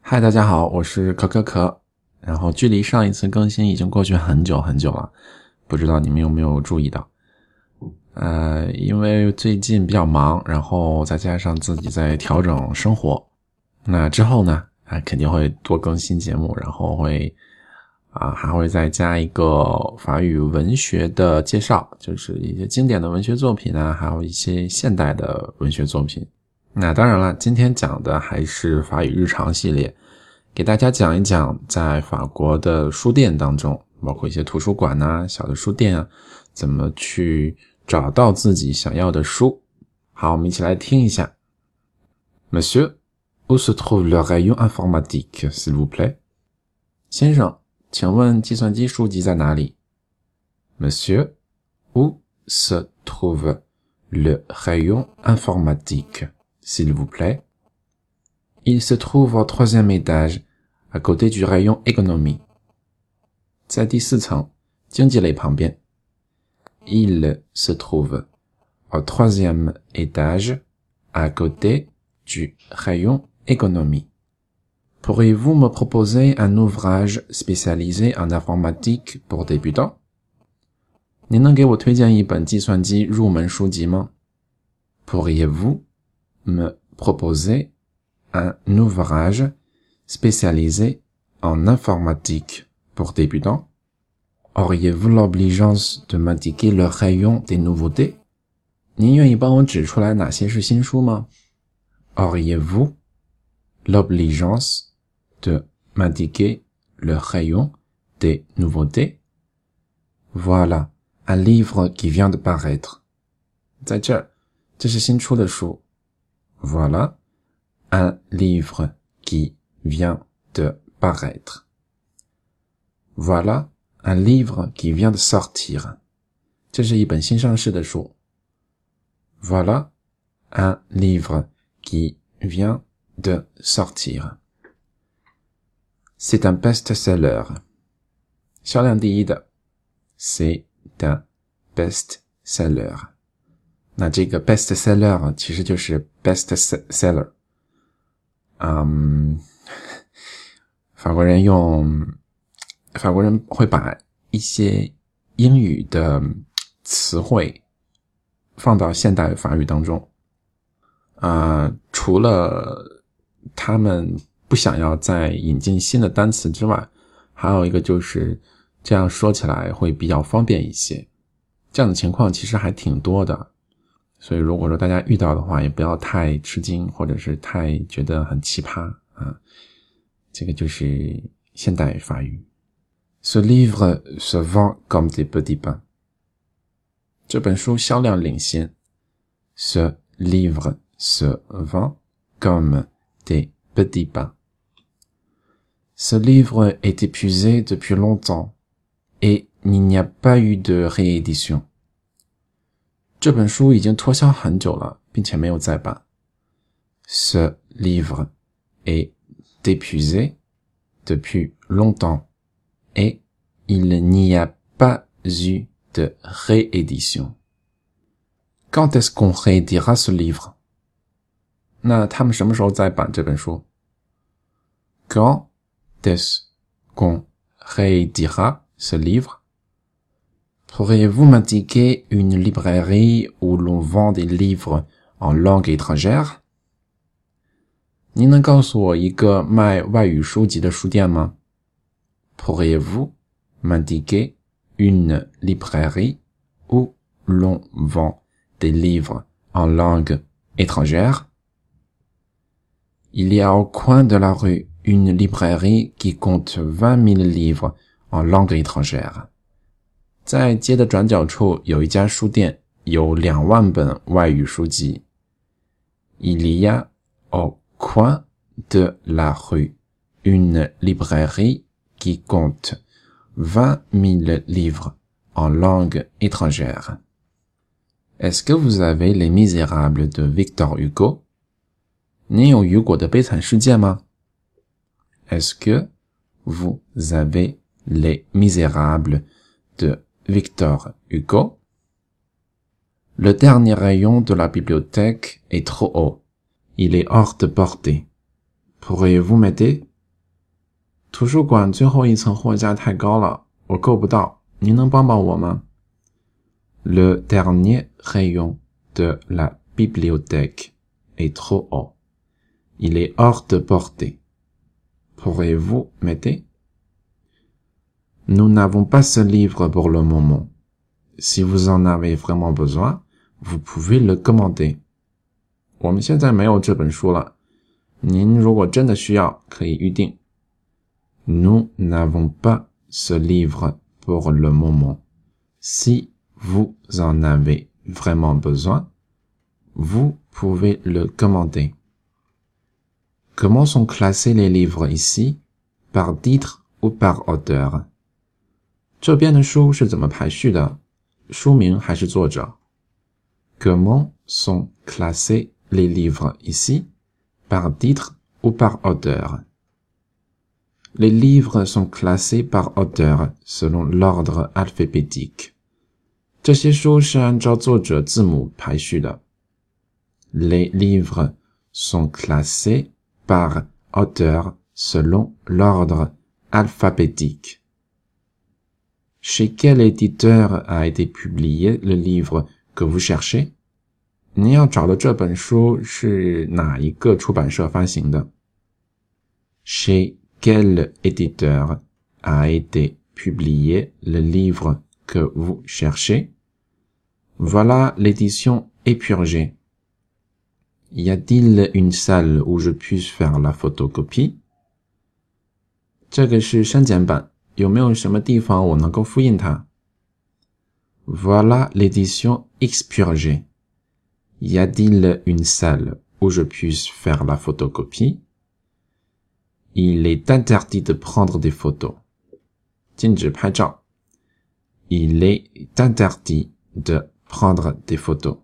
嗨，大家好，我是可可可。然后距离上一次更新已经过去很久很久了，不知道你们有没有注意到？呃，因为最近比较忙，然后再加上自己在调整生活，那之后呢，啊，肯定会多更新节目，然后会啊，还会再加一个法语文学的介绍，就是一些经典的文学作品啊，还有一些现代的文学作品。那当然了，今天讲的还是法语日常系列，给大家讲一讲在法国的书店当中，包括一些图书馆呐、小的书店啊，怎么去找到自己想要的书。好，我们一起来听一下。Monsieur, où se trouve le rayon informatique, s'il vous plaît？先生，请问计算机书籍在哪里？Monsieur, où se trouve le rayon informatique？Informatique？s'il vous plaît. Il se trouve au troisième étage, à côté du rayon économie. Il se trouve au troisième étage, à côté du rayon économie. Pourriez-vous me proposer un ouvrage spécialisé en informatique pour débutants? Pourriez-vous me proposer un ouvrage spécialisé en informatique pour débutants Auriez-vous l'obligeance de m'indiquer le rayon des nouveautés Auriez-vous l'obligeance de m'indiquer le rayon des nouveautés Voilà, un livre qui vient de paraître. 在这儿，这是新出的书。 voilà un livre qui vient de paraître. Voilà un livre qui vient de sortir. Voilà un livre qui vient de sortir. C'est un best-seller. C'est un best-seller. 那这个 best seller 其实就是 best seller。嗯，法国人用法国人会把一些英语的词汇放到现代法语当中。啊，除了他们不想要再引进新的单词之外，还有一个就是这样说起来会比较方便一些。这样的情况其实还挺多的。所以，如果说大家遇到的话，也不要太吃惊，或者是太觉得很奇葩啊。这个就是现代法语。Ce livre se vend comme des petits pains。这本书销量领先。Ce livre se vend comme des petits pains。Ce livre est épuisé depuis longtemps et il n'y a pas eu de réédition。 这本书已经脱销很久了，并且没有再版。Ce livre est épuisé depuis longtemps et il n'y a pas eu de réédition. Quand est-ce qu'on rééditera ce livre? 那他们什么时候再版这本书？Quand est-ce qu'on rééditera ce livre? Pourriez-vous m'indiquer une librairie où l'on vend des livres en langue étrangère? Pourriez-vous m'indiquer une librairie où l'on vend des livres en langue étrangère? Il y a au coin de la rue une librairie qui compte vingt mille livres en langue étrangère. 在街的转角处有一家书店，有两万本外语书籍。Il y a au coin de la rue une librairie qui compte vingt mille livres en langue étrangère. Est-ce que vous avez Les Misérables de Victor Hugo? 你有雨果的悲惨世界吗？Est-ce que vous avez Les Misérables de Victor Hugo? Le dernier rayon de la bibliothèque est trop haut. Il est hors de portée. Pourriez-vous m'aider? 图书馆最后一层货架太高了，我够不到。您能帮帮我吗？Le dernier rayon de la bibliothèque est trop haut. Il est hors de portée. Pourriez-vous m'aider? Nous n'avons pas ce livre pour le moment. Si vous en avez vraiment besoin, vous pouvez le commander. 我们现在没有这本书了，您如果真的需要，可以预定。Nous n'avons pas ce livre pour le moment. Si vous en avez vraiment besoin, vous pouvez le commander. Comment sont classés les livres ici? Par titre ou par auteur? 这边的书是怎么排序的？书名还是作者？Comment sont classés les livres ici? Par titre ou par auteur? Les livres sont classés par auteur selon l'ordre alphabétique. 这些书是按照作者字母排序的。Les livres sont classés par auteur selon l'ordre alphabétique. Chez quel éditeur a été publié le livre que vous cherchez? 你要找的这本书是哪一个出版社发行的？Chez quel éditeur a été publié le livre que vous cherchez? Voilà l'édition épurgée. Y a-t-il une salle où je puisse faire la photocopie? Voilà l'édition expurgée. Y a-t-il une salle où je puisse faire la photocopie? Il est interdit de prendre des photos. Il est interdit de prendre des photos.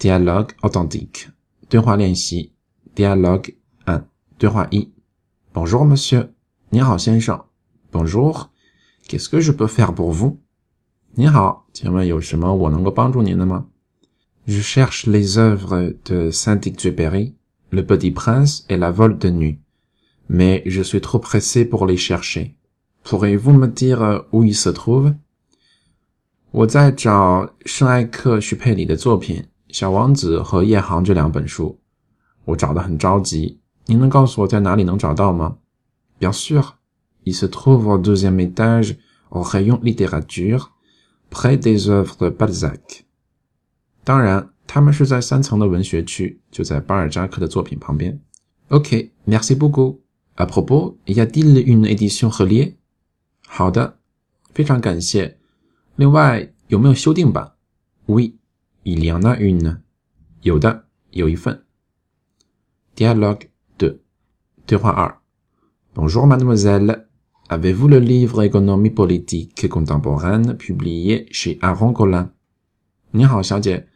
Dialogue authentique. Dialogue 1. Bonjour monsieur. 你好，先生 Bonjour. Qu'est-ce que je peux faire pour vous? Je cherche les œuvres de Saint-Exupéry, Le Petit Prince et La Vol de Nuit, mais je suis trop pressé pour les chercher. Pourriez-vous me dire où ils se trouvent? 我在找圣埃克许佩里的作品《小王子》和《夜航》这两本书，我找的很着急。您能告诉我在哪里能找到吗 ？Bien sûr, il se trouve au deuxième étage au rayon littérature, près des œuvres de Balzac. 当然，他们是在三层的文学区，就在巴尔扎克的作品旁边。OK, merci beaucoup. À propos, y a-t-il une édition reliée? 好的，非常感谢。另外有没有修订版？Oui, il y en a une. 有的，有一份。Dialogue 2. 对话二。 Bonjour mademoiselle. Avez-vous le livre Économie politique contemporaine publié chez Aaron Collin? 你好，小姐，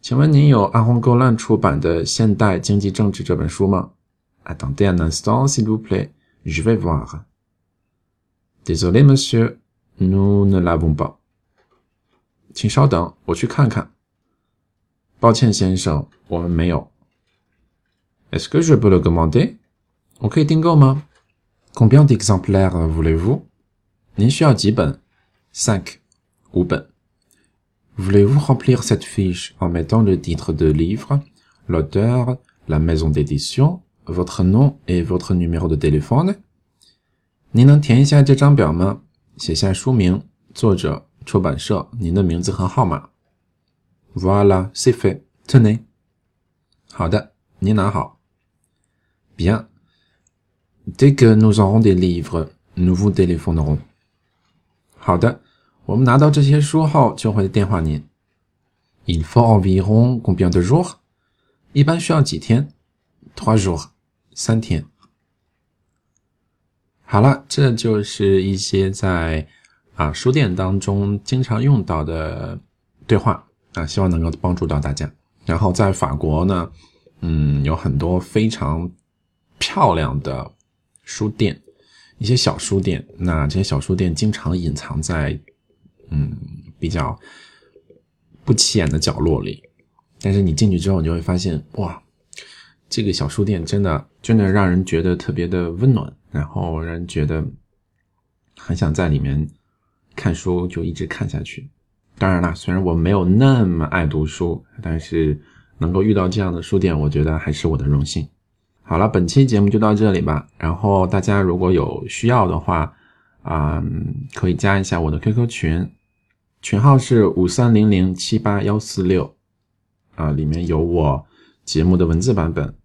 请问您有阿洪戈兰出版的《现代经济政治》这本书吗？Attendez un instant, s'il vous plaît. Je vais voir. Désolé, monsieur, nous ne l'avons pas. 请稍等，我去看看。抱歉，先生，我们没有。Est-ce que je peux le commander？我可以订购吗 ？Combien d'exemplaires voulez-vous？您需要几本？Cinq，五本。Voulez-vous remplir cette fiche en mettant le titre de livre, l'auteur, la maison d'édition, votre nom et votre numéro de téléphone？您能填一下这张表吗？写下书名、作者。出版社，您的名字和号码。Voilà, c'est fait. Tenez. 好的，您拿好。Bien. Dès que nous aurons des livres, nous vous téléphonerons. 好的，我们拿到这些书后，就会电话您。Il faut environ combien de jours？一般需要几天？Trois jours，三天。好了，这就是一些在啊书店当中经常用到的对话啊，希望能够帮助到大家。然后在法国呢，嗯，有很多非常漂亮的书店，一些小书店。那这些小书店经常隐藏在嗯比较不起眼的角落里，但是你进去之后，你就会发现，哇，这个小书店真的真的让人觉得特别的温暖，然后让人觉得很想在里面看书，就一直看下去。当然啦，虽然我没有那么爱读书，但是能够遇到这样的书店，我觉得还是我的荣幸。好了，本期节目就到这里吧。然后大家如果有需要的话，啊，可以加一下我的 QQ 群，群号是五三零零七八幺四六，啊，里面有我节目的文字版本。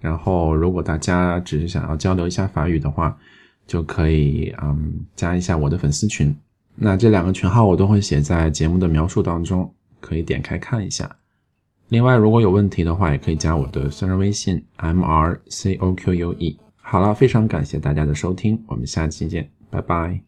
然后如果大家只是想要交流一下法语的话，就可以嗯加一下我的粉丝群。那这两个群号我都会写在节目的描述当中，可以点开看一下。另外，如果有问题的话，也可以加我的私人微信 m r c o q u e。好了，非常感谢大家的收听，我们下期见，拜拜。